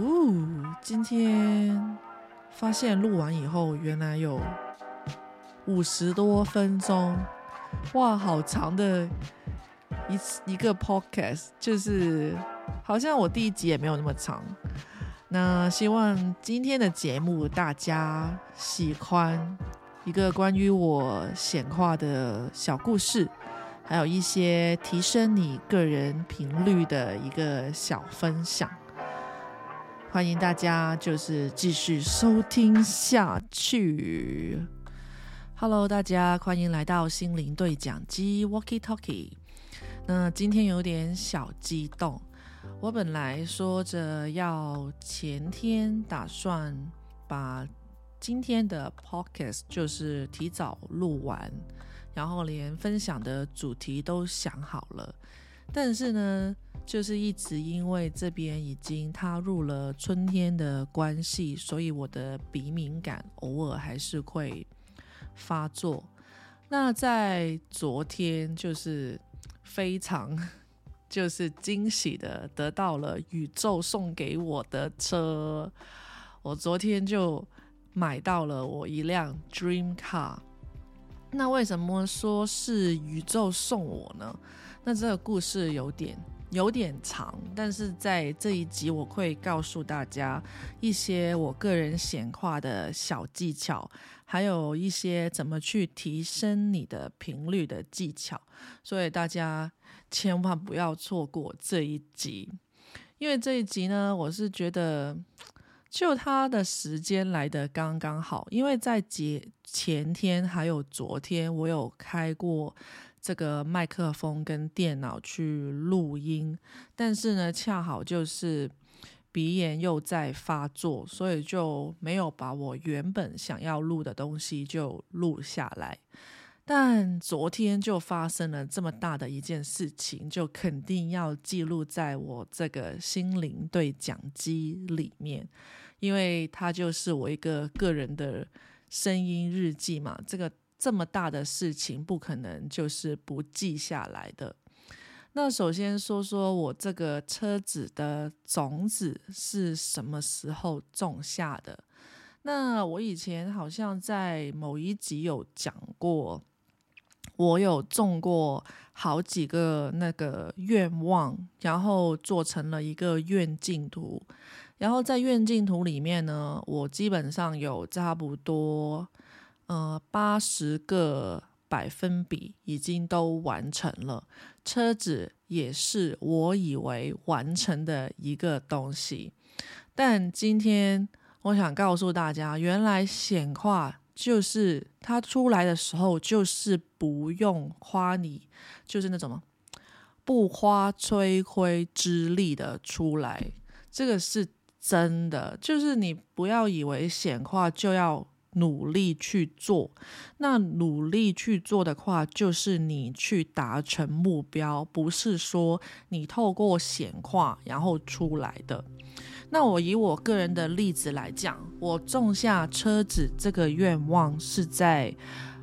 哦，今天发现录完以后，原来有五十多分钟，哇，好长的一一个 podcast，就是好像我第一集也没有那么长。那希望今天的节目大家喜欢，一个关于我显化的小故事，还有一些提升你个人频率的一个小分享。欢迎大家，就是继续收听下去。Hello，大家欢迎来到心灵对讲机 Walkie Talkie。那今天有点小激动，我本来说着要前天打算把今天的 Podcast 就是提早录完，然后连分享的主题都想好了，但是呢。就是一直因为这边已经踏入了春天的关系，所以我的鼻敏感偶尔还是会发作。那在昨天，就是非常就是惊喜的得到了宇宙送给我的车。我昨天就买到了我一辆 Dream Car。那为什么说是宇宙送我呢？那这个故事有点。有点长，但是在这一集我会告诉大家一些我个人显化的小技巧，还有一些怎么去提升你的频率的技巧，所以大家千万不要错过这一集，因为这一集呢，我是觉得就它的时间来的刚刚好，因为在节前天还有昨天我有开过。这个麦克风跟电脑去录音，但是呢，恰好就是鼻炎又在发作，所以就没有把我原本想要录的东西就录下来。但昨天就发生了这么大的一件事情，就肯定要记录在我这个心灵对讲机里面，因为它就是我一个个人的声音日记嘛。这个。这么大的事情不可能就是不记下来的。那首先说说我这个车子的种子是什么时候种下的？那我以前好像在某一集有讲过，我有种过好几个那个愿望，然后做成了一个愿景图。然后在愿景图里面呢，我基本上有差不多。呃，八十个百分比已经都完成了，车子也是我以为完成的一个东西。但今天我想告诉大家，原来显化就是它出来的时候，就是不用花你，就是那种不花吹灰之力的出来。这个是真的，就是你不要以为显化就要。努力去做，那努力去做的话，就是你去达成目标，不是说你透过显化然后出来的。那我以我个人的例子来讲，我种下车子这个愿望是在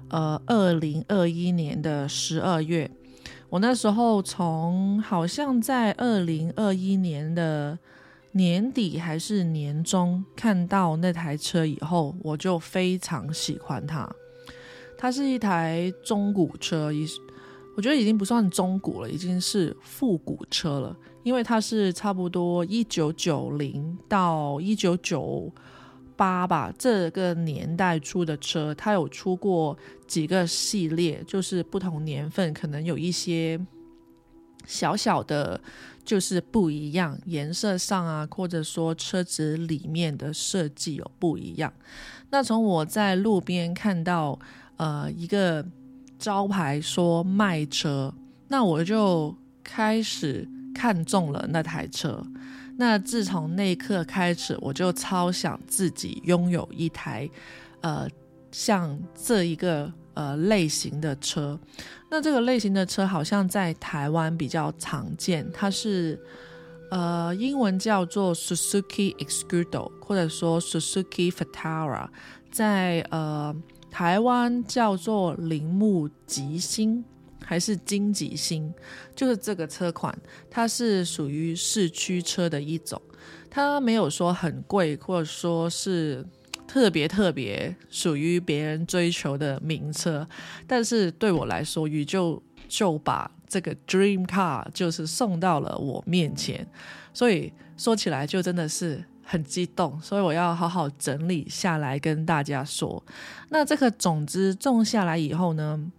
呃二零二一年的十二月，我那时候从好像在二零二一年的。年底还是年终看到那台车以后，我就非常喜欢它。它是一台中古车，已我觉得已经不算中古了，已经是复古车了。因为它是差不多一九九零到一九九八吧这个年代出的车，它有出过几个系列，就是不同年份可能有一些小小的。就是不一样，颜色上啊，或者说车子里面的设计有不一样。那从我在路边看到呃一个招牌说卖车，那我就开始看中了那台车。那自从那一刻开始，我就超想自己拥有一台呃像这一个。呃，类型的车，那这个类型的车好像在台湾比较常见，它是呃英文叫做 Suzuki Exudo，或者说 Suzuki Fatara，在呃台湾叫做铃木吉星。还是金吉星，就是这个车款，它是属于市区车的一种，它没有说很贵，或者说是特别特别属于别人追求的名车，但是对我来说，宇宙就把这个 dream car 就是送到了我面前，所以说起来就真的是很激动，所以我要好好整理下来跟大家说。那这个种子种下来以后呢？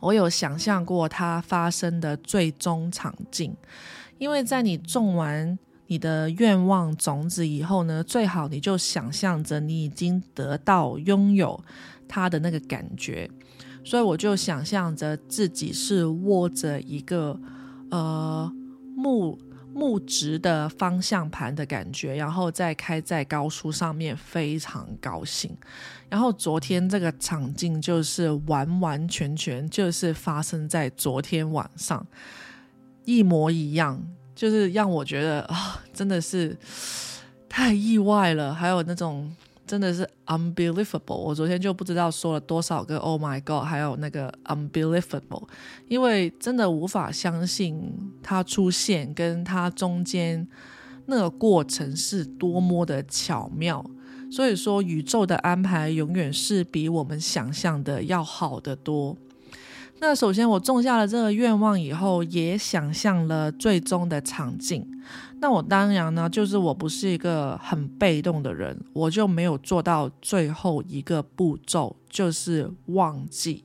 我有想象过它发生的最终场景，因为在你种完你的愿望种子以后呢，最好你就想象着你已经得到拥有它的那个感觉，所以我就想象着自己是握着一个呃木。木质的方向盘的感觉，然后再开在高速上面，非常高兴。然后昨天这个场景就是完完全全就是发生在昨天晚上，一模一样，就是让我觉得啊，真的是太意外了。还有那种。真的是 unbelievable！我昨天就不知道说了多少个 Oh my God，还有那个 unbelievable，因为真的无法相信它出现，跟它中间那个过程是多么的巧妙。所以说，宇宙的安排永远是比我们想象的要好得多。那首先，我种下了这个愿望以后，也想象了最终的场景。那我当然呢，就是我不是一个很被动的人，我就没有做到最后一个步骤，就是忘记。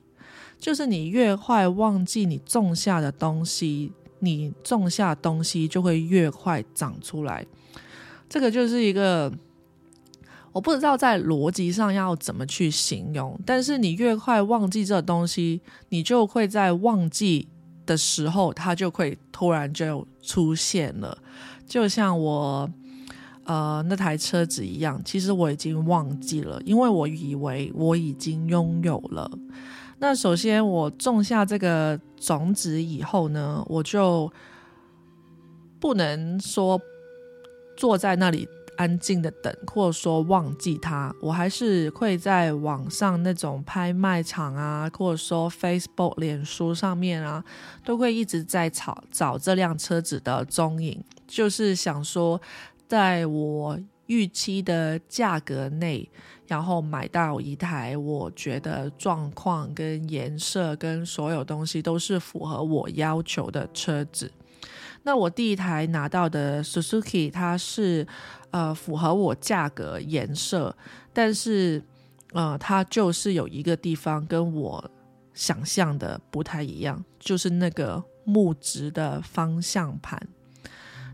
就是你越快忘记你种下的东西，你种下东西就会越快长出来。这个就是一个。我不知道在逻辑上要怎么去形容，但是你越快忘记这东西，你就会在忘记的时候，它就会突然就出现了。就像我呃那台车子一样，其实我已经忘记了，因为我以为我已经拥有了。那首先我种下这个种子以后呢，我就不能说坐在那里。安静的等，或者说忘记它，我还是会在网上那种拍卖场啊，或者说 Facebook、脸书上面啊，都会一直在找找这辆车子的踪影，就是想说，在我预期的价格内，然后买到一台我觉得状况跟颜色跟所有东西都是符合我要求的车子。那我第一台拿到的 Suzuki，它是呃符合我价格颜色，但是呃它就是有一个地方跟我想象的不太一样，就是那个木质的方向盘。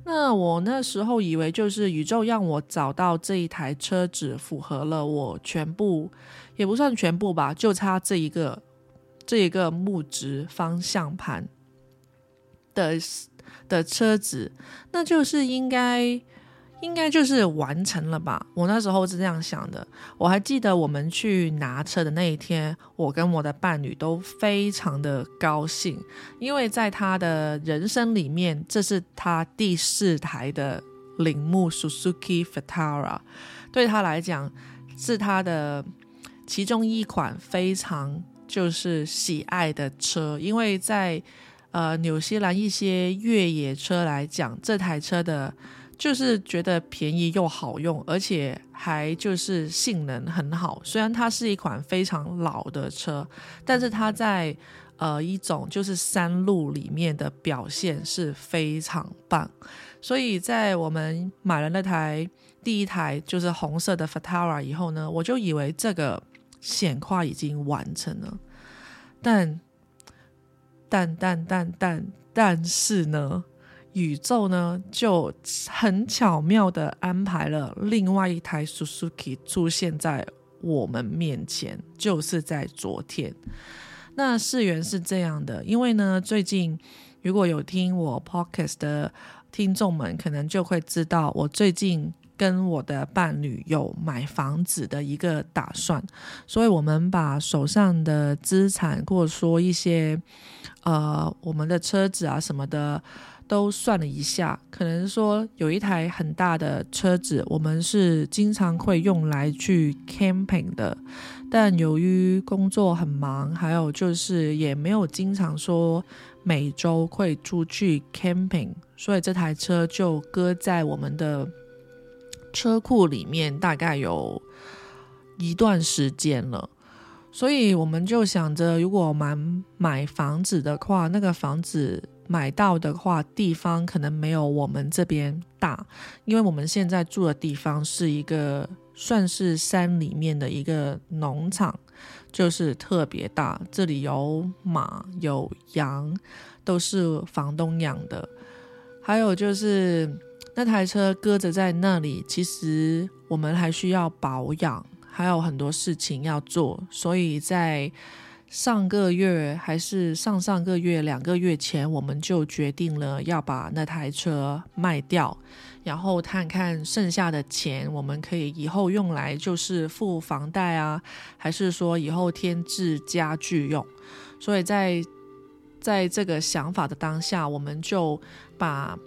那我那时候以为就是宇宙让我找到这一台车子符合了我全部，也不算全部吧，就差这一个这一个木质方向盘的。的车子，那就是应该，应该就是完成了吧？我那时候是这样想的。我还记得我们去拿车的那一天，我跟我的伴侣都非常的高兴，因为在他的人生里面，这是他第四台的铃木 Suzuki Vitara，对他来讲是他的其中一款非常就是喜爱的车，因为在。呃，纽西兰一些越野车来讲，这台车的，就是觉得便宜又好用，而且还就是性能很好。虽然它是一款非常老的车，但是它在呃一种就是山路里面的表现是非常棒。所以在我们买了那台第一台就是红色的 Fatara 以后呢，我就以为这个显化已经完成了，但。但但但但但是呢，宇宙呢就很巧妙的安排了另外一台 Suzuki 出现在我们面前，就是在昨天。那世源是这样的，因为呢，最近如果有听我 Podcast 的听众们，可能就会知道我最近。跟我的伴侣有买房子的一个打算，所以我们把手上的资产或者说一些呃我们的车子啊什么的都算了一下，可能说有一台很大的车子，我们是经常会用来去 camping 的，但由于工作很忙，还有就是也没有经常说每周会出去 camping，所以这台车就搁在我们的车库里面，大概有一段时间了。所以我们就想着，如果买买房子的话，那个房子买到的话，地方可能没有我们这边大，因为我们现在住的地方是一个算是山里面的一个农场，就是特别大，这里有马有羊，都是房东养的，还有就是那台车搁着在那里，其实我们还需要保养。还有很多事情要做，所以在上个月还是上上个月两个月前，我们就决定了要把那台车卖掉，然后看看剩下的钱，我们可以以后用来就是付房贷啊，还是说以后添置家具用。所以在在这个想法的当下，我们就把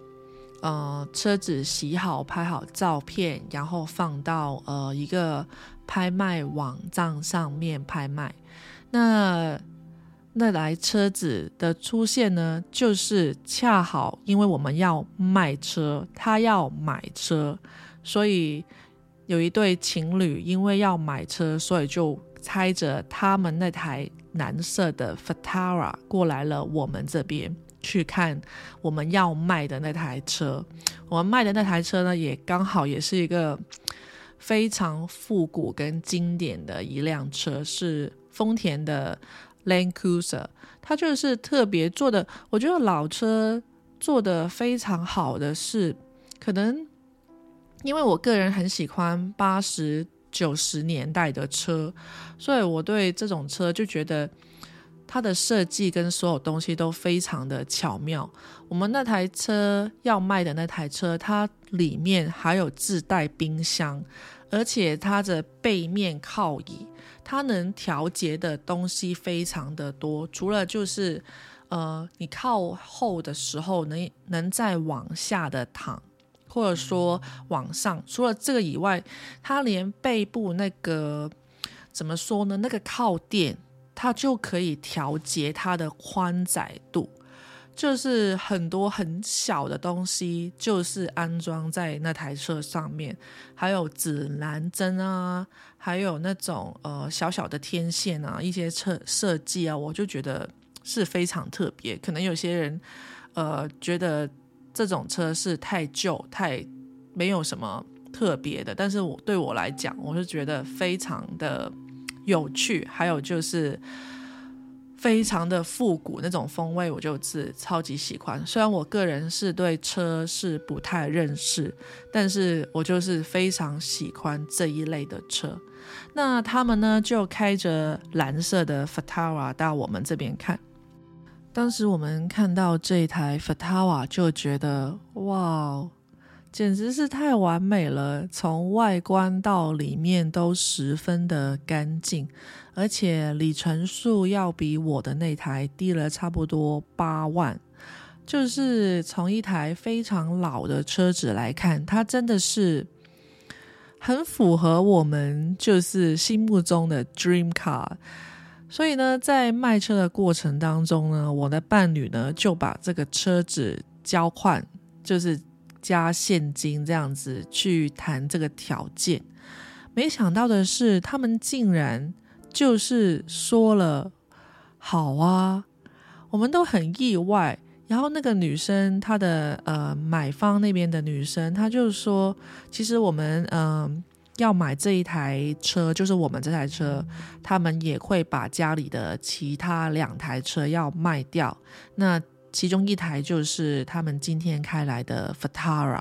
呃车子洗好、拍好照片，然后放到呃一个。拍卖网站上面拍卖，那那台车子的出现呢，就是恰好因为我们要卖车，他要买车，所以有一对情侣因为要买车，所以就开着他们那台蓝色的 Fatara 过来了我们这边去看我们要卖的那台车。我们卖的那台车呢，也刚好也是一个。非常复古跟经典的一辆车是丰田的 Land Cruiser，它就是特别做的。我觉得老车做的非常好的是，可能因为我个人很喜欢八十九十年代的车，所以我对这种车就觉得它的设计跟所有东西都非常的巧妙。我们那台车要卖的那台车，它里面还有自带冰箱。而且它的背面靠椅，它能调节的东西非常的多。除了就是，呃，你靠后的时候能能再往下的躺，或者说往上。除了这个以外，它连背部那个怎么说呢？那个靠垫，它就可以调节它的宽窄度。就是很多很小的东西，就是安装在那台车上面，还有指南针啊，还有那种呃小小的天线啊，一些设设计啊，我就觉得是非常特别。可能有些人呃觉得这种车是太旧、太没有什么特别的，但是我对我来讲，我是觉得非常的有趣。还有就是。非常的复古那种风味，我就是超级喜欢。虽然我个人是对车是不太认识，但是我就是非常喜欢这一类的车。那他们呢就开着蓝色的 Fatara 到我们这边看。当时我们看到这台 Fatara 就觉得哇，简直是太完美了，从外观到里面都十分的干净。而且里程数要比我的那台低了差不多八万，就是从一台非常老的车子来看，它真的是很符合我们就是心目中的 dream car。所以呢，在卖车的过程当中呢，我的伴侣呢就把这个车子交换，就是加现金这样子去谈这个条件。没想到的是，他们竟然。就是说了好啊，我们都很意外。然后那个女生，她的呃买方那边的女生，她就说，其实我们嗯要买这一台车，就是我们这台车，他们也会把家里的其他两台车要卖掉。那其中一台就是他们今天开来的 Fatara。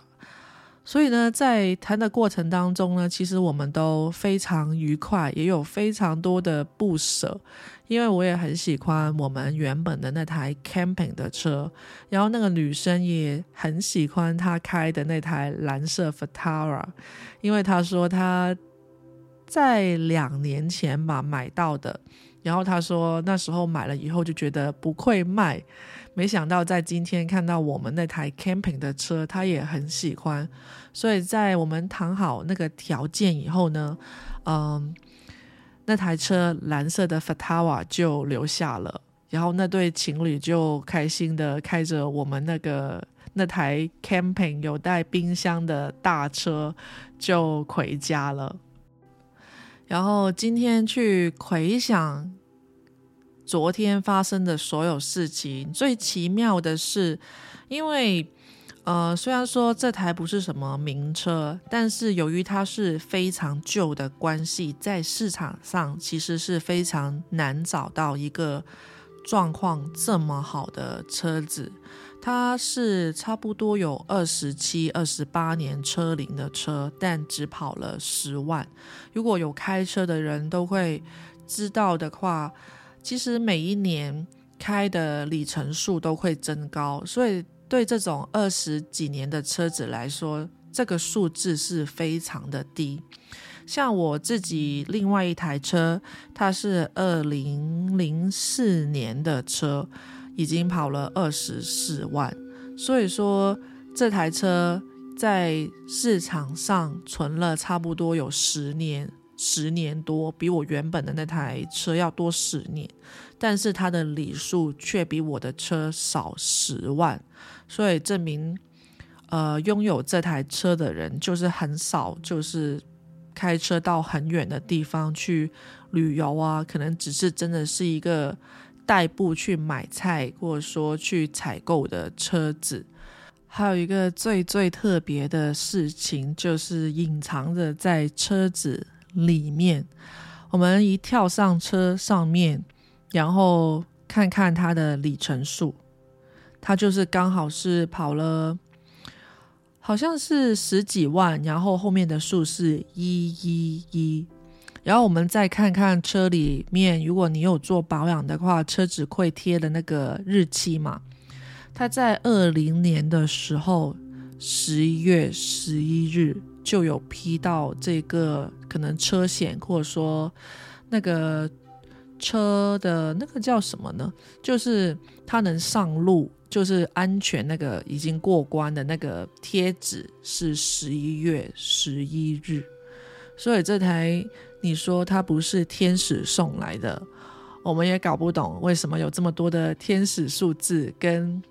所以呢，在谈的过程当中呢，其实我们都非常愉快，也有非常多的不舍，因为我也很喜欢我们原本的那台 camping 的车，然后那个女生也很喜欢她开的那台蓝色 Fatara，因为她说她在两年前吧买到的，然后她说那时候买了以后就觉得不会卖，没想到在今天看到我们那台 camping 的车，他也很喜欢。所以在我们谈好那个条件以后呢，嗯，那台车蓝色的 Fatava 就留下了。然后那对情侣就开心的开着我们那个那台 camping 有带冰箱的大车就回家了。然后今天去回想昨天发生的所有事情，最奇妙的是，因为呃，虽然说这台不是什么名车，但是由于它是非常旧的关系，在市场上其实是非常难找到一个状况这么好的车子。它是差不多有二十七、二十八年车龄的车，但只跑了十万。如果有开车的人都会知道的话，其实每一年开的里程数都会增高，所以对这种二十几年的车子来说，这个数字是非常的低。像我自己另外一台车，它是二零零四年的车。已经跑了二十四万，所以说这台车在市场上存了差不多有十年，十年多，比我原本的那台车要多十年，但是它的里数却比我的车少十万，所以证明，呃，拥有这台车的人就是很少，就是开车到很远的地方去旅游啊，可能只是真的是一个。代步去买菜，或者说去采购的车子，还有一个最最特别的事情，就是隐藏着在车子里面。我们一跳上车上面，然后看看它的里程数，它就是刚好是跑了，好像是十几万，然后后面的数是一一一。然后我们再看看车里面，如果你有做保养的话，车子会贴的那个日期嘛？它在二零年的时候，十一月十一日就有批到这个可能车险，或者说那个车的那个叫什么呢？就是它能上路，就是安全那个已经过关的那个贴纸是十一月十一日，所以这台。你说它不是天使送来的，我们也搞不懂为什么有这么多的天使数字跟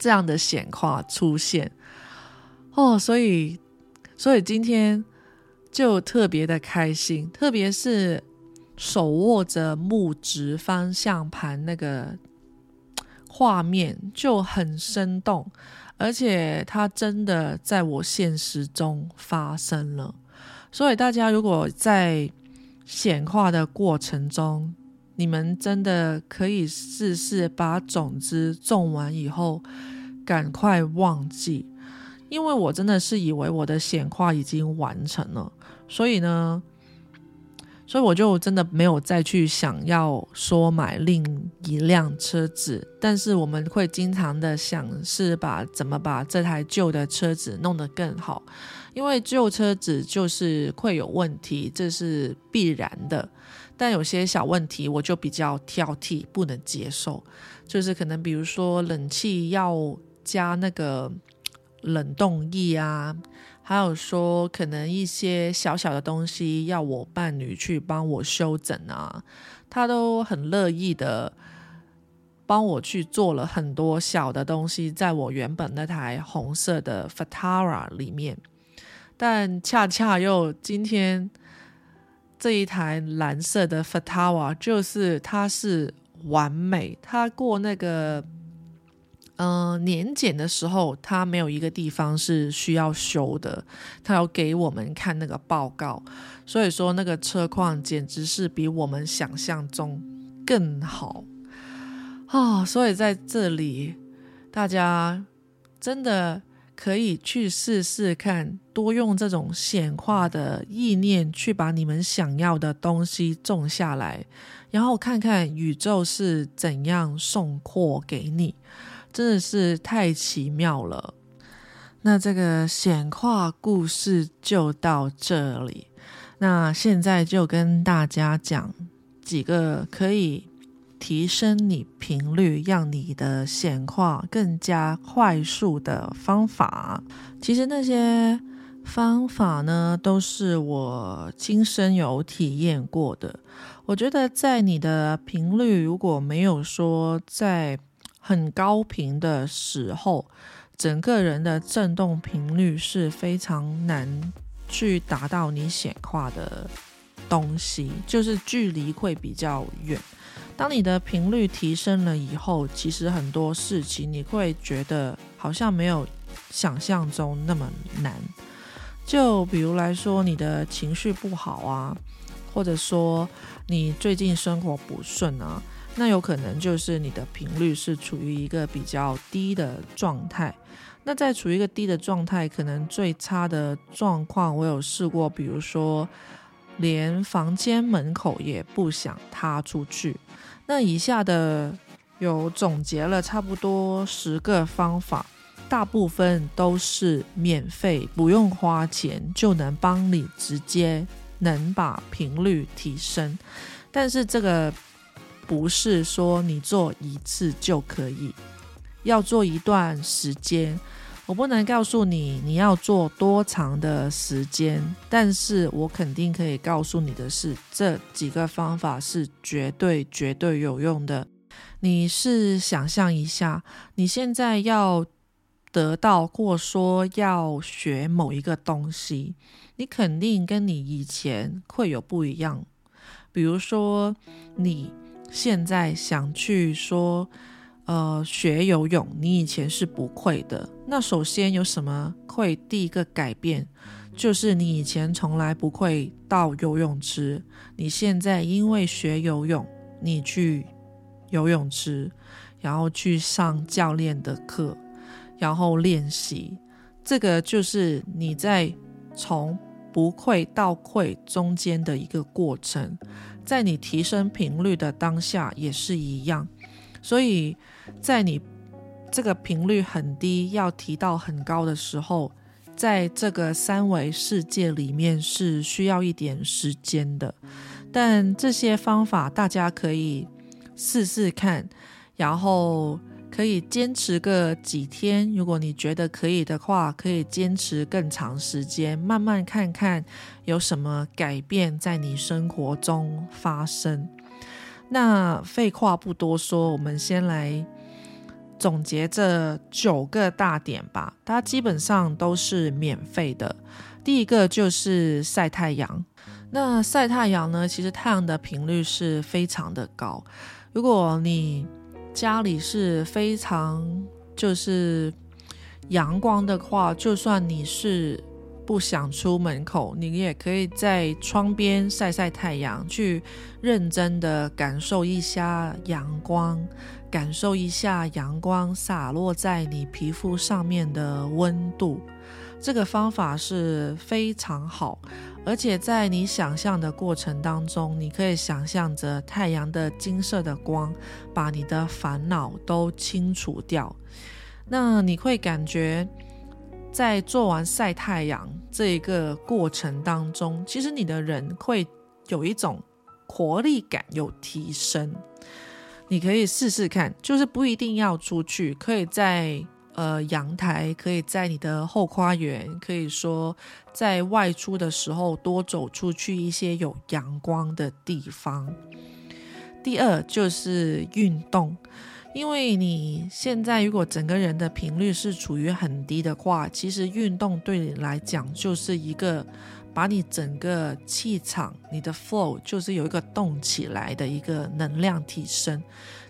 这样的显化出现哦，所以所以今天就特别的开心，特别是手握着木质方向盘那个画面就很生动，而且它真的在我现实中发生了。所以大家如果在显化的过程中，你们真的可以试试把种子种完以后，赶快忘记，因为我真的是以为我的显化已经完成了，所以呢，所以我就真的没有再去想要说买另一辆车子，但是我们会经常的想是把怎么把这台旧的车子弄得更好。因为旧车子就是会有问题，这是必然的。但有些小问题我就比较挑剔，不能接受。就是可能比如说冷气要加那个冷冻液啊，还有说可能一些小小的东西要我伴侣去帮我修整啊，他都很乐意的帮我去做了很多小的东西，在我原本那台红色的 Fatara 里面。但恰恰又今天这一台蓝色的 Fatara 就是它是完美。它过那个嗯年检的时候，它没有一个地方是需要修的。它要给我们看那个报告，所以说那个车况简直是比我们想象中更好啊！所以在这里，大家真的。可以去试试看，多用这种显化的意念去把你们想要的东西种下来，然后看看宇宙是怎样送货给你，真的是太奇妙了。那这个显化故事就到这里，那现在就跟大家讲几个可以提升你频率，让你的显化更加快速的方法。其实那些方法呢，都是我亲身有体验过的。我觉得在你的频率如果没有说在很高频的时候，整个人的振动频率是非常难去达到你显化的东西，就是距离会比较远。当你的频率提升了以后，其实很多事情你会觉得好像没有想象中那么难。就比如来说，你的情绪不好啊，或者说你最近生活不顺啊。那有可能就是你的频率是处于一个比较低的状态。那在处于一个低的状态，可能最差的状况，我有试过，比如说连房间门口也不想踏出去。那以下的有总结了差不多十个方法，大部分都是免费，不用花钱就能帮你直接能把频率提升。但是这个。不是说你做一次就可以，要做一段时间。我不能告诉你你要做多长的时间，但是我肯定可以告诉你的是，这几个方法是绝对绝对有用的。你是想象一下，你现在要得到或说要学某一个东西，你肯定跟你以前会有不一样。比如说你。现在想去说，呃，学游泳，你以前是不会的。那首先有什么会？第一个改变就是你以前从来不会到游泳池，你现在因为学游泳，你去游泳池，然后去上教练的课，然后练习。这个就是你在从不会到会中间的一个过程。在你提升频率的当下也是一样，所以在你这个频率很低要提到很高的时候，在这个三维世界里面是需要一点时间的。但这些方法大家可以试试看，然后。可以坚持个几天，如果你觉得可以的话，可以坚持更长时间，慢慢看看有什么改变在你生活中发生。那废话不多说，我们先来总结这九个大点吧。它基本上都是免费的。第一个就是晒太阳。那晒太阳呢，其实太阳的频率是非常的高。如果你家里是非常就是阳光的话，就算你是不想出门口，你也可以在窗边晒晒太阳，去认真的感受一下阳光，感受一下阳光洒落在你皮肤上面的温度。这个方法是非常好。而且在你想象的过程当中，你可以想象着太阳的金色的光，把你的烦恼都清除掉。那你会感觉，在做完晒太阳这一个过程当中，其实你的人会有一种活力感有提升。你可以试试看，就是不一定要出去，可以在。呃，阳台可以在你的后花园，可以说在外出的时候多走出去一些有阳光的地方。第二就是运动，因为你现在如果整个人的频率是处于很低的话，其实运动对你来讲就是一个把你整个气场、你的 flow 就是有一个动起来的一个能量提升。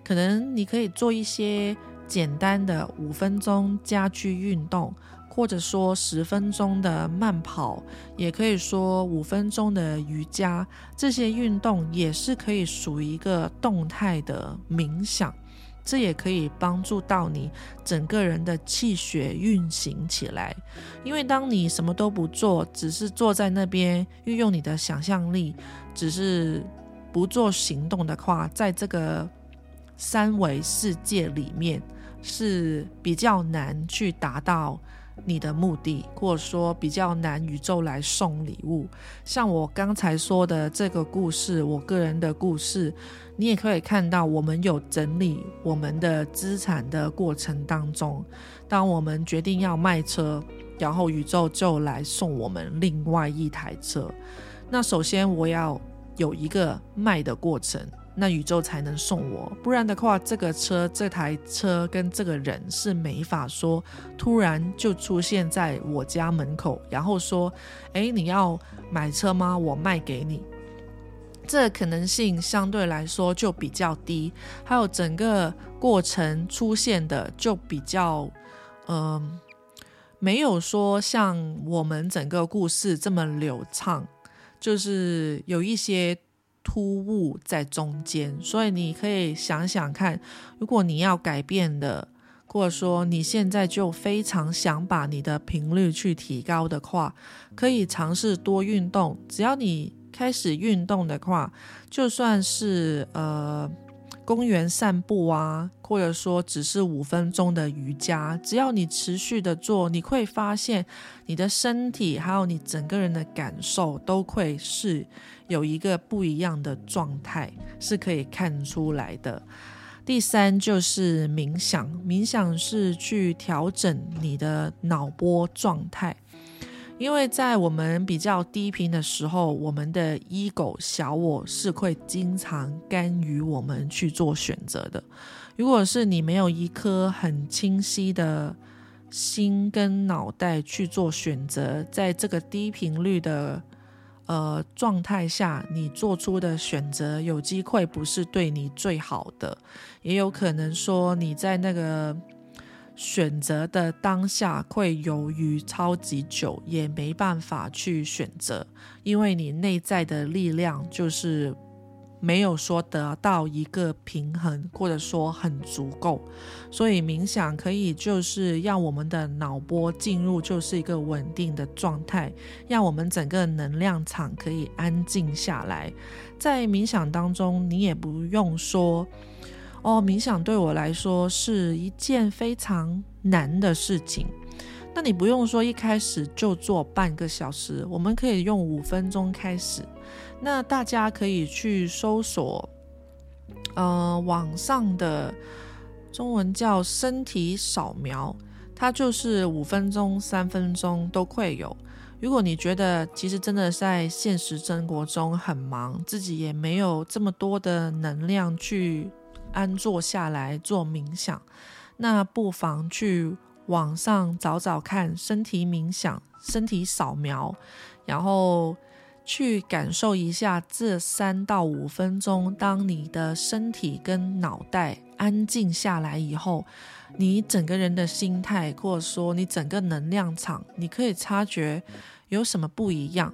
可能你可以做一些。简单的五分钟家居运动，或者说十分钟的慢跑，也可以说五分钟的瑜伽，这些运动也是可以属于一个动态的冥想，这也可以帮助到你整个人的气血运行起来。因为当你什么都不做，只是坐在那边运用你的想象力，只是不做行动的话，在这个三维世界里面。是比较难去达到你的目的，或者说比较难宇宙来送礼物。像我刚才说的这个故事，我个人的故事，你也可以看到，我们有整理我们的资产的过程当中，当我们决定要卖车，然后宇宙就来送我们另外一台车。那首先我要有一个卖的过程。那宇宙才能送我，不然的话，这个车、这台车跟这个人是没法说突然就出现在我家门口，然后说：“哎，你要买车吗？我卖给你。”这可能性相对来说就比较低，还有整个过程出现的就比较，嗯，没有说像我们整个故事这么流畅，就是有一些。突兀在中间，所以你可以想想看，如果你要改变的，或者说你现在就非常想把你的频率去提高的话，可以尝试多运动。只要你开始运动的话，就算是呃。公园散步啊，或者说只是五分钟的瑜伽，只要你持续的做，你会发现你的身体还有你整个人的感受都会是有一个不一样的状态，是可以看出来的。第三就是冥想，冥想是去调整你的脑波状态。因为在我们比较低频的时候，我们的 ego 小我是会经常干预我们去做选择的。如果是你没有一颗很清晰的心跟脑袋去做选择，在这个低频率的呃状态下，你做出的选择有机会不是对你最好的，也有可能说你在那个。选择的当下会犹豫超级久，也没办法去选择，因为你内在的力量就是没有说得到一个平衡，或者说很足够。所以冥想可以就是让我们的脑波进入就是一个稳定的状态，让我们整个能量场可以安静下来。在冥想当中，你也不用说。哦，冥想对我来说是一件非常难的事情。那你不用说一开始就做半个小时，我们可以用五分钟开始。那大家可以去搜索，呃，网上的中文叫身体扫描，它就是五分钟、三分钟都会有。如果你觉得其实真的在现实生活中很忙，自己也没有这么多的能量去。安坐下来做冥想，那不妨去网上找找看身体冥想、身体扫描，然后去感受一下这三到五分钟，当你的身体跟脑袋安静下来以后，你整个人的心态，或者说你整个能量场，你可以察觉有什么不一样。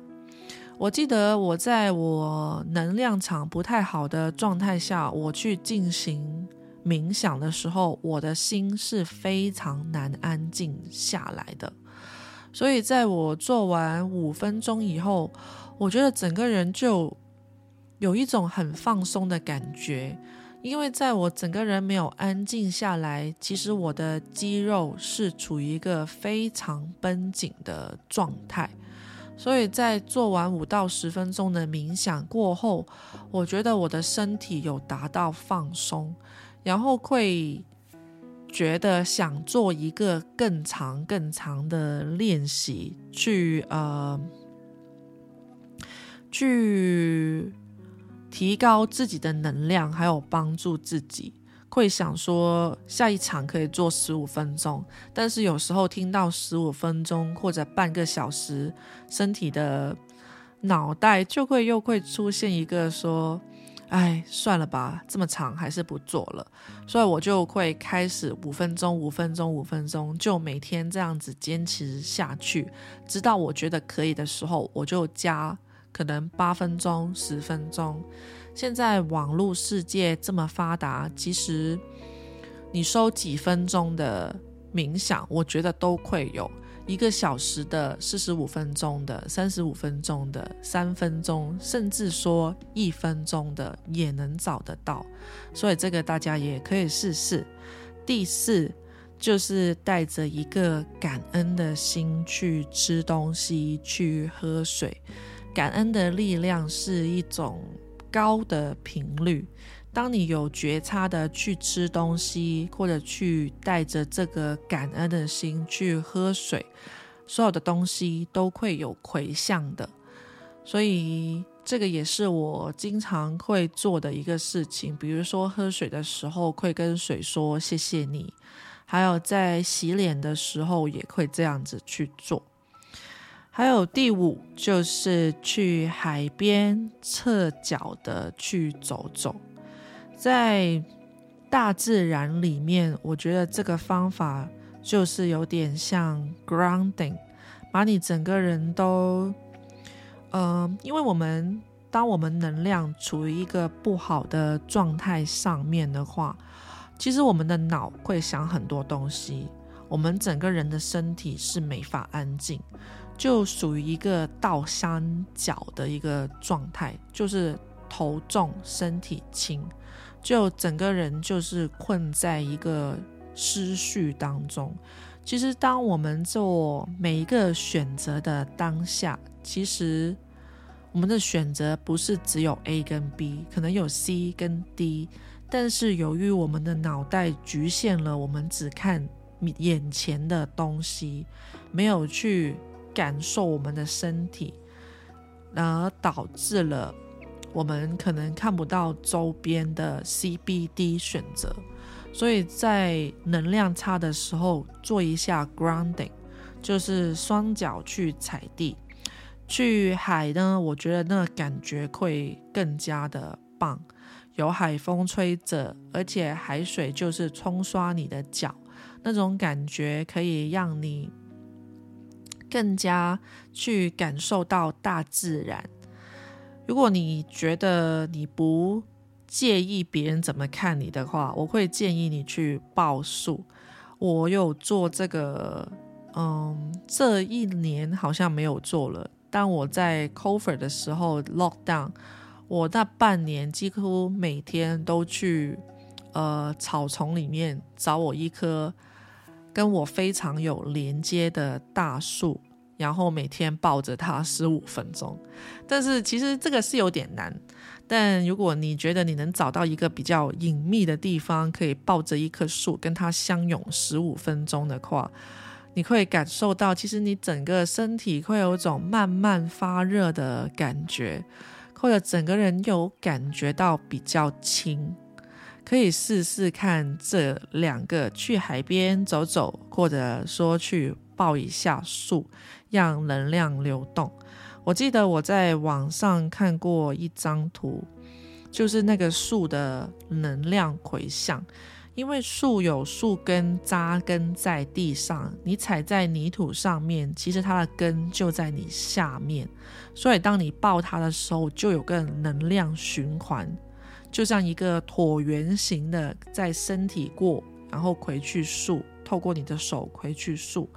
我记得我在我能量场不太好的状态下，我去进行冥想的时候，我的心是非常难安静下来的。所以在我做完五分钟以后，我觉得整个人就有一种很放松的感觉，因为在我整个人没有安静下来，其实我的肌肉是处于一个非常绷紧的状态。所以在做完五到十分钟的冥想过后，我觉得我的身体有达到放松，然后会觉得想做一个更长更长的练习，去呃去提高自己的能量，还有帮助自己。会想说下一场可以做十五分钟，但是有时候听到十五分钟或者半个小时，身体的脑袋就会又会出现一个说：“哎，算了吧，这么长还是不做了。”所以我就会开始五分钟、五分钟、五分钟，就每天这样子坚持下去，直到我觉得可以的时候，我就加可能八分钟、十分钟。现在网络世界这么发达，其实你收几分钟的冥想，我觉得都会有一个小时的、四十五分钟的、三十五分钟的、三分钟，甚至说一分钟的也能找得到。所以这个大家也可以试试。第四，就是带着一个感恩的心去吃东西、去喝水。感恩的力量是一种高的频率。当你有觉察的去吃东西，或者去带着这个感恩的心去喝水，所有的东西都会有回向的。所以这个也是我经常会做的一个事情。比如说喝水的时候会跟水说谢谢你，还有在洗脸的时候也会这样子去做。还有第五就是去海边侧脚的去走走。在大自然里面，我觉得这个方法就是有点像 grounding，把你整个人都，呃，因为我们当我们能量处于一个不好的状态上面的话，其实我们的脑会想很多东西，我们整个人的身体是没法安静，就属于一个倒三角的一个状态，就是头重身体轻。就整个人就是困在一个思绪当中。其实，当我们做每一个选择的当下，其实我们的选择不是只有 A 跟 B，可能有 C 跟 D。但是，由于我们的脑袋局限了，我们只看眼前的东西，没有去感受我们的身体，而导致了。我们可能看不到周边的 CBD 选择，所以在能量差的时候做一下 grounding，就是双脚去踩地。去海呢，我觉得那感觉会更加的棒，有海风吹着，而且海水就是冲刷你的脚，那种感觉可以让你更加去感受到大自然。如果你觉得你不介意别人怎么看你的话，我会建议你去报数。我有做这个，嗯，这一年好像没有做了。但我在 cover 的时候 lock down，我那半年几乎每天都去呃草丛里面找我一颗跟我非常有连接的大树。然后每天抱着它十五分钟，但是其实这个是有点难。但如果你觉得你能找到一个比较隐秘的地方，可以抱着一棵树跟它相拥十五分钟的话，你会感受到，其实你整个身体会有一种慢慢发热的感觉，或者整个人有感觉到比较轻。可以试试看这两个，去海边走走，或者说去抱一下树。让能量流动。我记得我在网上看过一张图，就是那个树的能量回向。因为树有树根扎根在地上，你踩在泥土上面，其实它的根就在你下面。所以当你抱它的时候，就有个能量循环，就像一个椭圆形的在身体过，然后回去树，透过你的手回去树。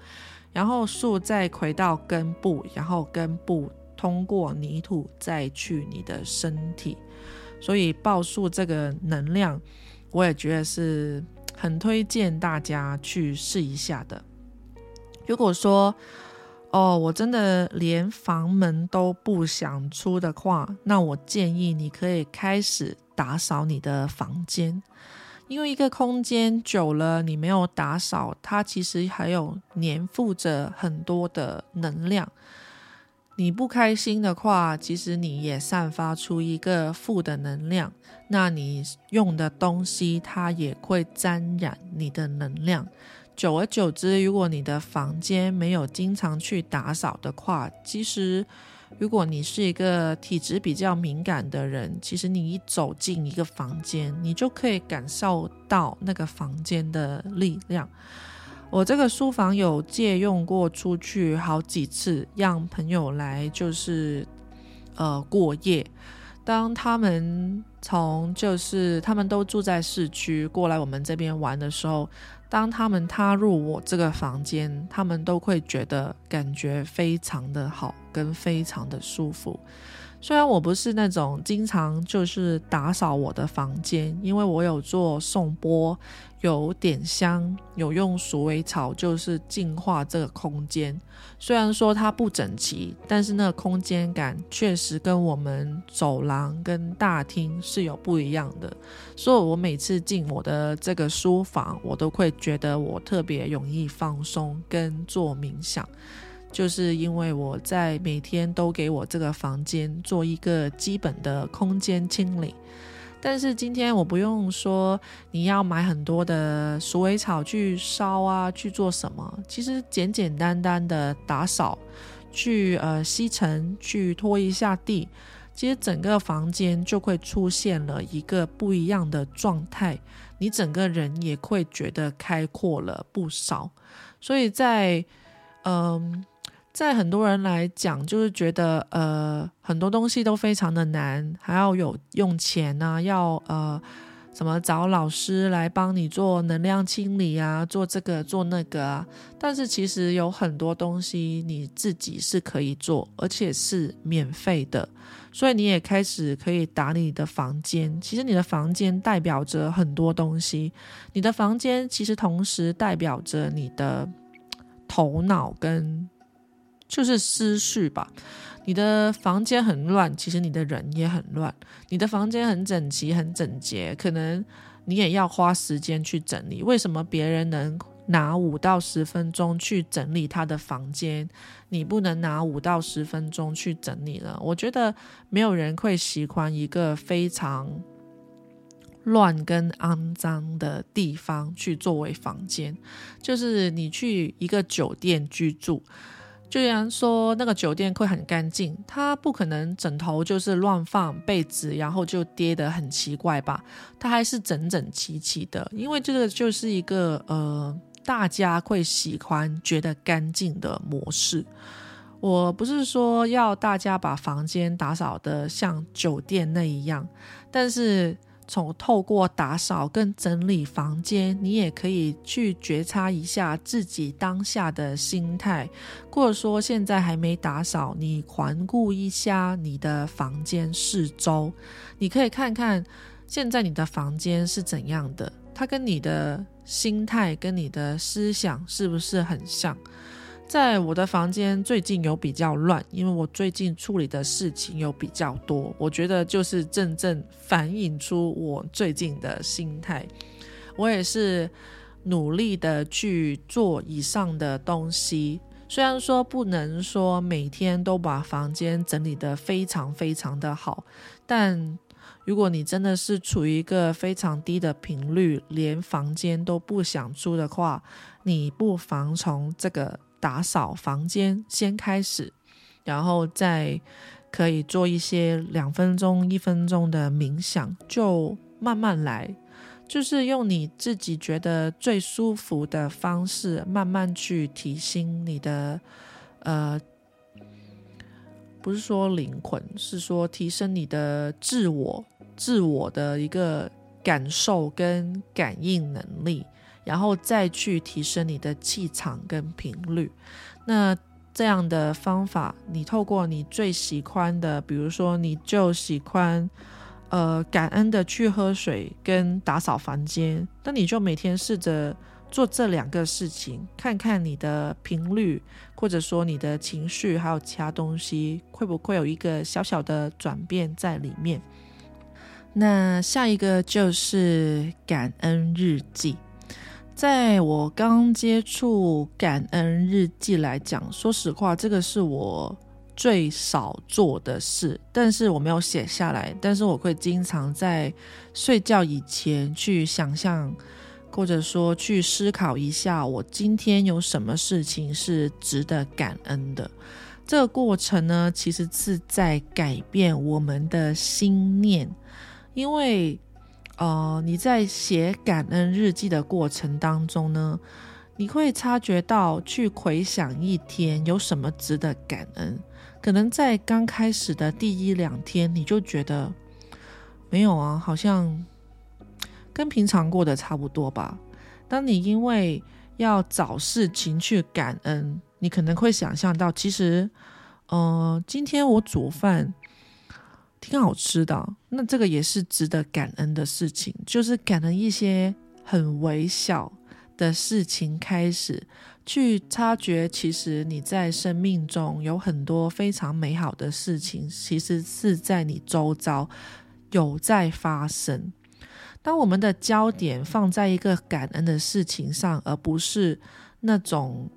然后树再回到根部，然后根部通过泥土再去你的身体，所以抱树这个能量，我也觉得是很推荐大家去试一下的。如果说哦，我真的连房门都不想出的话，那我建议你可以开始打扫你的房间。因为一个空间久了，你没有打扫，它其实还有粘附着很多的能量。你不开心的话，其实你也散发出一个负的能量。那你用的东西，它也会沾染你的能量。久而久之，如果你的房间没有经常去打扫的话，其实。如果你是一个体质比较敏感的人，其实你一走进一个房间，你就可以感受到那个房间的力量。我这个书房有借用过出去好几次，让朋友来就是呃过夜。当他们从就是他们都住在市区过来我们这边玩的时候。当他们踏入我这个房间，他们都会觉得感觉非常的好，跟非常的舒服。虽然我不是那种经常就是打扫我的房间，因为我有做送播，有点香，有用鼠尾草，就是净化这个空间。虽然说它不整齐，但是那个空间感确实跟我们走廊跟大厅是有不一样的。所以我每次进我的这个书房，我都会觉得我特别容易放松跟做冥想。就是因为我在每天都给我这个房间做一个基本的空间清理，但是今天我不用说你要买很多的鼠尾草去烧啊，去做什么？其实简简单单的打扫，去呃吸尘，去拖一下地，其实整个房间就会出现了一个不一样的状态，你整个人也会觉得开阔了不少。所以在嗯。在很多人来讲，就是觉得呃很多东西都非常的难，还要有用钱呐，要呃什么找老师来帮你做能量清理啊，做这个做那个啊。但是其实有很多东西你自己是可以做，而且是免费的。所以你也开始可以打理你的房间。其实你的房间代表着很多东西，你的房间其实同时代表着你的头脑跟。就是思绪吧，你的房间很乱，其实你的人也很乱。你的房间很整齐、很整洁，可能你也要花时间去整理。为什么别人能拿五到十分钟去整理他的房间，你不能拿五到十分钟去整理呢？我觉得没有人会喜欢一个非常乱跟肮脏的地方去作为房间。就是你去一个酒店居住。就然说那个酒店会很干净，它不可能枕头就是乱放被子，然后就跌得很奇怪吧？它还是整整齐齐的，因为这个就是一个呃，大家会喜欢觉得干净的模式。我不是说要大家把房间打扫的像酒店那一样，但是。从透过打扫跟整理房间，你也可以去觉察一下自己当下的心态，或者说现在还没打扫，你环顾一下你的房间四周，你可以看看现在你的房间是怎样的，它跟你的心态跟你的思想是不是很像？在我的房间最近有比较乱，因为我最近处理的事情有比较多，我觉得就是正正反映出我最近的心态。我也是努力的去做以上的东西，虽然说不能说每天都把房间整理的非常非常的好，但如果你真的是处于一个非常低的频率，连房间都不想出的话，你不妨从这个。打扫房间先开始，然后再可以做一些两分钟、一分钟的冥想，就慢慢来，就是用你自己觉得最舒服的方式，慢慢去提升你的呃，不是说灵魂，是说提升你的自我、自我的一个感受跟感应能力。然后再去提升你的气场跟频率，那这样的方法，你透过你最喜欢的，比如说你就喜欢，呃，感恩的去喝水跟打扫房间，那你就每天试着做这两个事情，看看你的频率，或者说你的情绪，还有其他东西，会不会有一个小小的转变在里面？那下一个就是感恩日记。在我刚接触感恩日记来讲，说实话，这个是我最少做的事。但是我没有写下来，但是我会经常在睡觉以前去想象，或者说去思考一下，我今天有什么事情是值得感恩的。这个过程呢，其实是在改变我们的心念，因为。呃，你在写感恩日记的过程当中呢，你会察觉到去回想一天有什么值得感恩。可能在刚开始的第一两天，你就觉得没有啊，好像跟平常过得差不多吧。当你因为要找事情去感恩，你可能会想象到，其实，呃，今天我煮饭。挺好吃的。那这个也是值得感恩的事情，就是感恩一些很微小的事情，开始去察觉，其实你在生命中有很多非常美好的事情，其实是在你周遭有在发生。当我们的焦点放在一个感恩的事情上，而不是那种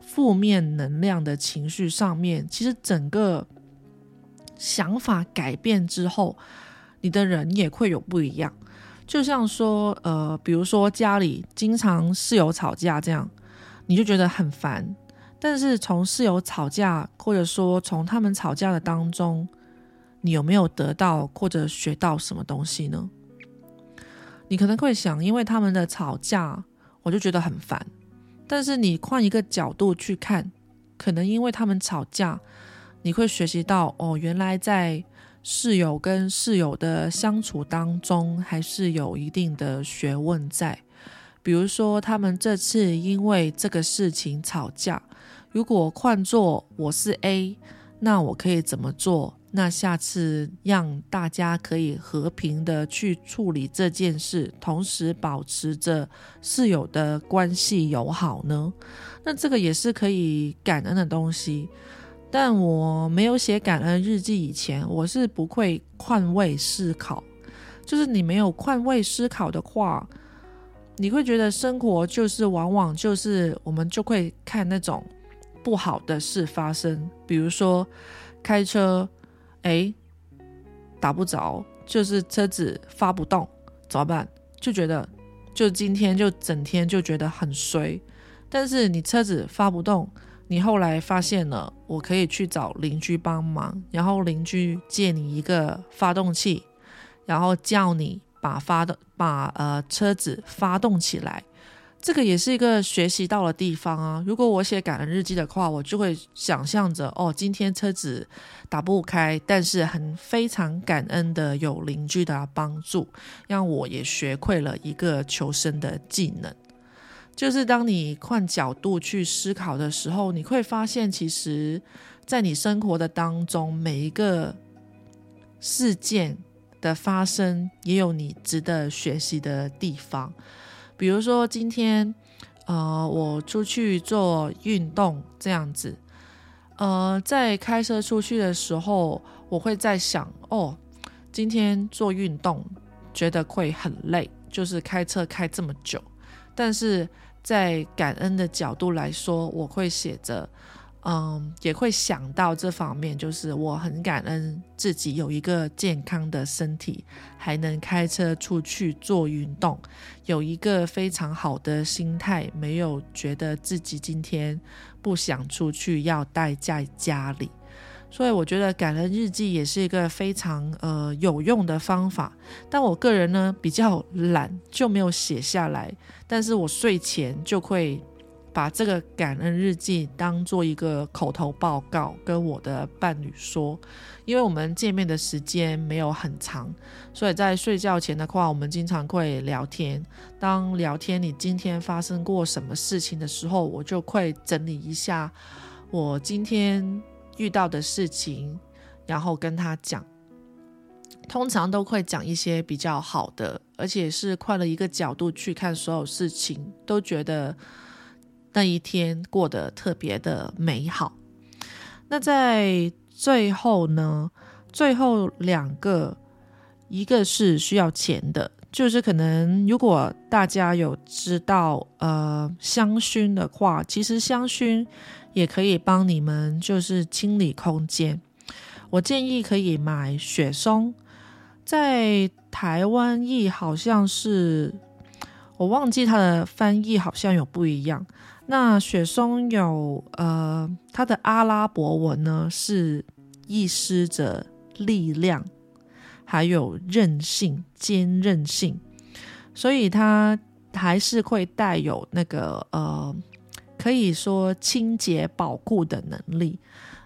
负面能量的情绪上面，其实整个。想法改变之后，你的人也会有不一样。就像说，呃，比如说家里经常室友吵架这样，你就觉得很烦。但是从室友吵架，或者说从他们吵架的当中，你有没有得到或者学到什么东西呢？你可能会想，因为他们的吵架，我就觉得很烦。但是你换一个角度去看，可能因为他们吵架。你会学习到哦，原来在室友跟室友的相处当中，还是有一定的学问在。比如说，他们这次因为这个事情吵架，如果换做我是 A，那我可以怎么做？那下次让大家可以和平的去处理这件事，同时保持着室友的关系友好呢？那这个也是可以感恩的东西。但我没有写感恩日记以前，我是不会换位思考。就是你没有换位思考的话，你会觉得生活就是往往就是我们就会看那种不好的事发生，比如说开车，哎，打不着，就是车子发不动，怎么办？就觉得就今天就整天就觉得很衰。但是你车子发不动。你后来发现了，我可以去找邻居帮忙，然后邻居借你一个发动器，然后叫你把发动把呃车子发动起来，这个也是一个学习到的地方啊。如果我写感恩日记的话，我就会想象着哦，今天车子打不开，但是很非常感恩的有邻居的帮助，让我也学会了一个求生的技能。就是当你换角度去思考的时候，你会发现，其实，在你生活的当中，每一个事件的发生，也有你值得学习的地方。比如说，今天，呃，我出去做运动这样子，呃，在开车出去的时候，我会在想，哦，今天做运动觉得会很累，就是开车开这么久，但是。在感恩的角度来说，我会写着，嗯，也会想到这方面，就是我很感恩自己有一个健康的身体，还能开车出去做运动，有一个非常好的心态，没有觉得自己今天不想出去，要待在家里。所以我觉得感恩日记也是一个非常呃有用的方法，但我个人呢比较懒，就没有写下来。但是我睡前就会把这个感恩日记当做一个口头报告，跟我的伴侣说。因为我们见面的时间没有很长，所以在睡觉前的话，我们经常会聊天。当聊天你今天发生过什么事情的时候，我就会整理一下我今天。遇到的事情，然后跟他讲，通常都会讲一些比较好的，而且是换了一个角度去看所有事情，都觉得那一天过得特别的美好。那在最后呢，最后两个，一个是需要钱的，就是可能如果大家有知道呃香薰的话，其实香薰。也可以帮你们就是清理空间。我建议可以买雪松，在台湾译好像是我忘记它的翻译，好像有不一样。那雪松有呃，它的阿拉伯文呢是意思着力量，还有韧性、坚韧性，所以它还是会带有那个呃。可以说清洁保护的能力，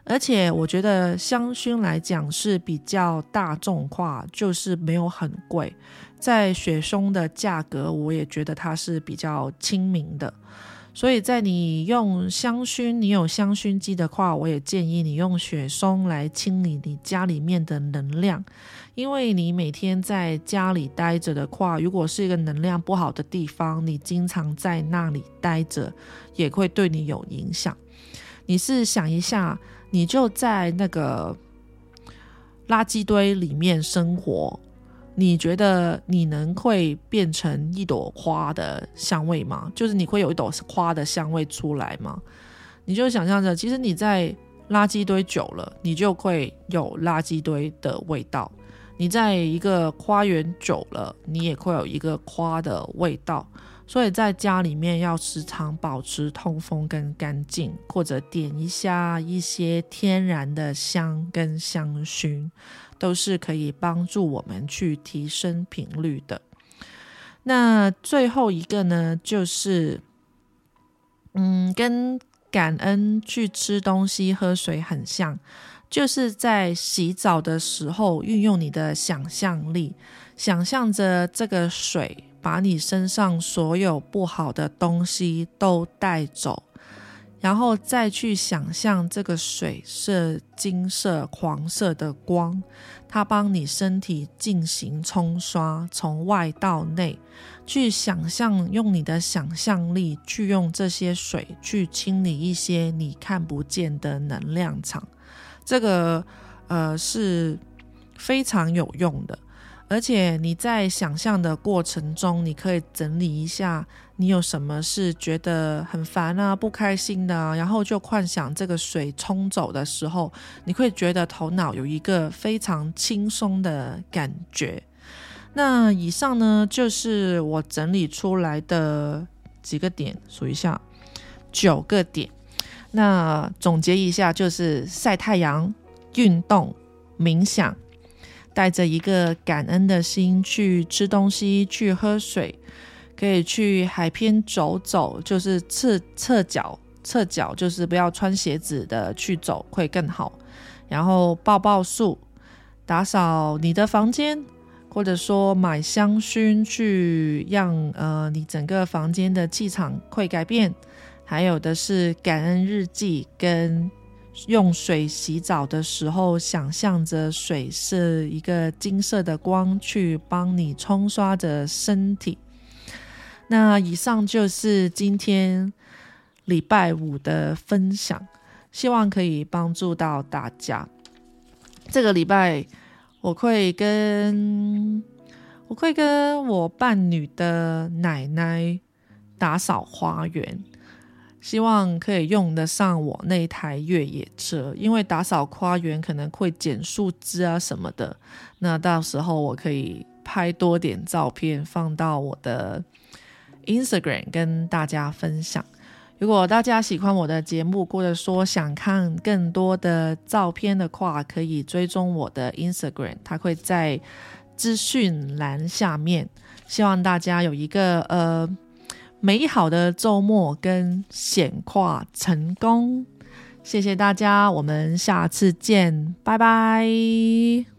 而且我觉得香薰来讲是比较大众化，就是没有很贵。在雪松的价格，我也觉得它是比较亲民的，所以在你用香薰，你有香薰机的话，我也建议你用雪松来清理你家里面的能量，因为你每天在家里待着的话，如果是一个能量不好的地方，你经常在那里待着，也会对你有影响。你是想一下，你就在那个垃圾堆里面生活。你觉得你能会变成一朵花的香味吗？就是你会有一朵花的香味出来吗？你就想象着，其实你在垃圾堆久了，你就会有垃圾堆的味道；你在一个花园久了，你也会有一个花的味道。所以在家里面要时常保持通风跟干净，或者点一下一些天然的香跟香薰。都是可以帮助我们去提升频率的。那最后一个呢，就是嗯，跟感恩去吃东西、喝水很像，就是在洗澡的时候运用你的想象力，想象着这个水把你身上所有不好的东西都带走。然后再去想象这个水是金色、黄色的光，它帮你身体进行冲刷，从外到内。去想象，用你的想象力去用这些水去清理一些你看不见的能量场，这个呃是非常有用的。而且你在想象的过程中，你可以整理一下，你有什么是觉得很烦啊、不开心的，然后就幻想这个水冲走的时候，你会觉得头脑有一个非常轻松的感觉。那以上呢，就是我整理出来的几个点，数一下，九个点。那总结一下，就是晒太阳、运动、冥想。带着一个感恩的心去吃东西，去喝水，可以去海边走走，就是赤赤脚，赤脚就是不要穿鞋子的去走会更好。然后抱抱树，打扫你的房间，或者说买香薰去让呃你整个房间的气场会改变。还有的是感恩日记跟。用水洗澡的时候，想象着水是一个金色的光，去帮你冲刷着身体。那以上就是今天礼拜五的分享，希望可以帮助到大家。这个礼拜我会跟我会跟我伴侣的奶奶打扫花园。希望可以用得上我那台越野车，因为打扫花园可能会剪树枝啊什么的。那到时候我可以拍多点照片放到我的 Instagram 跟大家分享。如果大家喜欢我的节目，或者说想看更多的照片的话，可以追踪我的 Instagram，它会在资讯栏下面。希望大家有一个呃。美好的周末跟显化成功，谢谢大家，我们下次见，拜拜。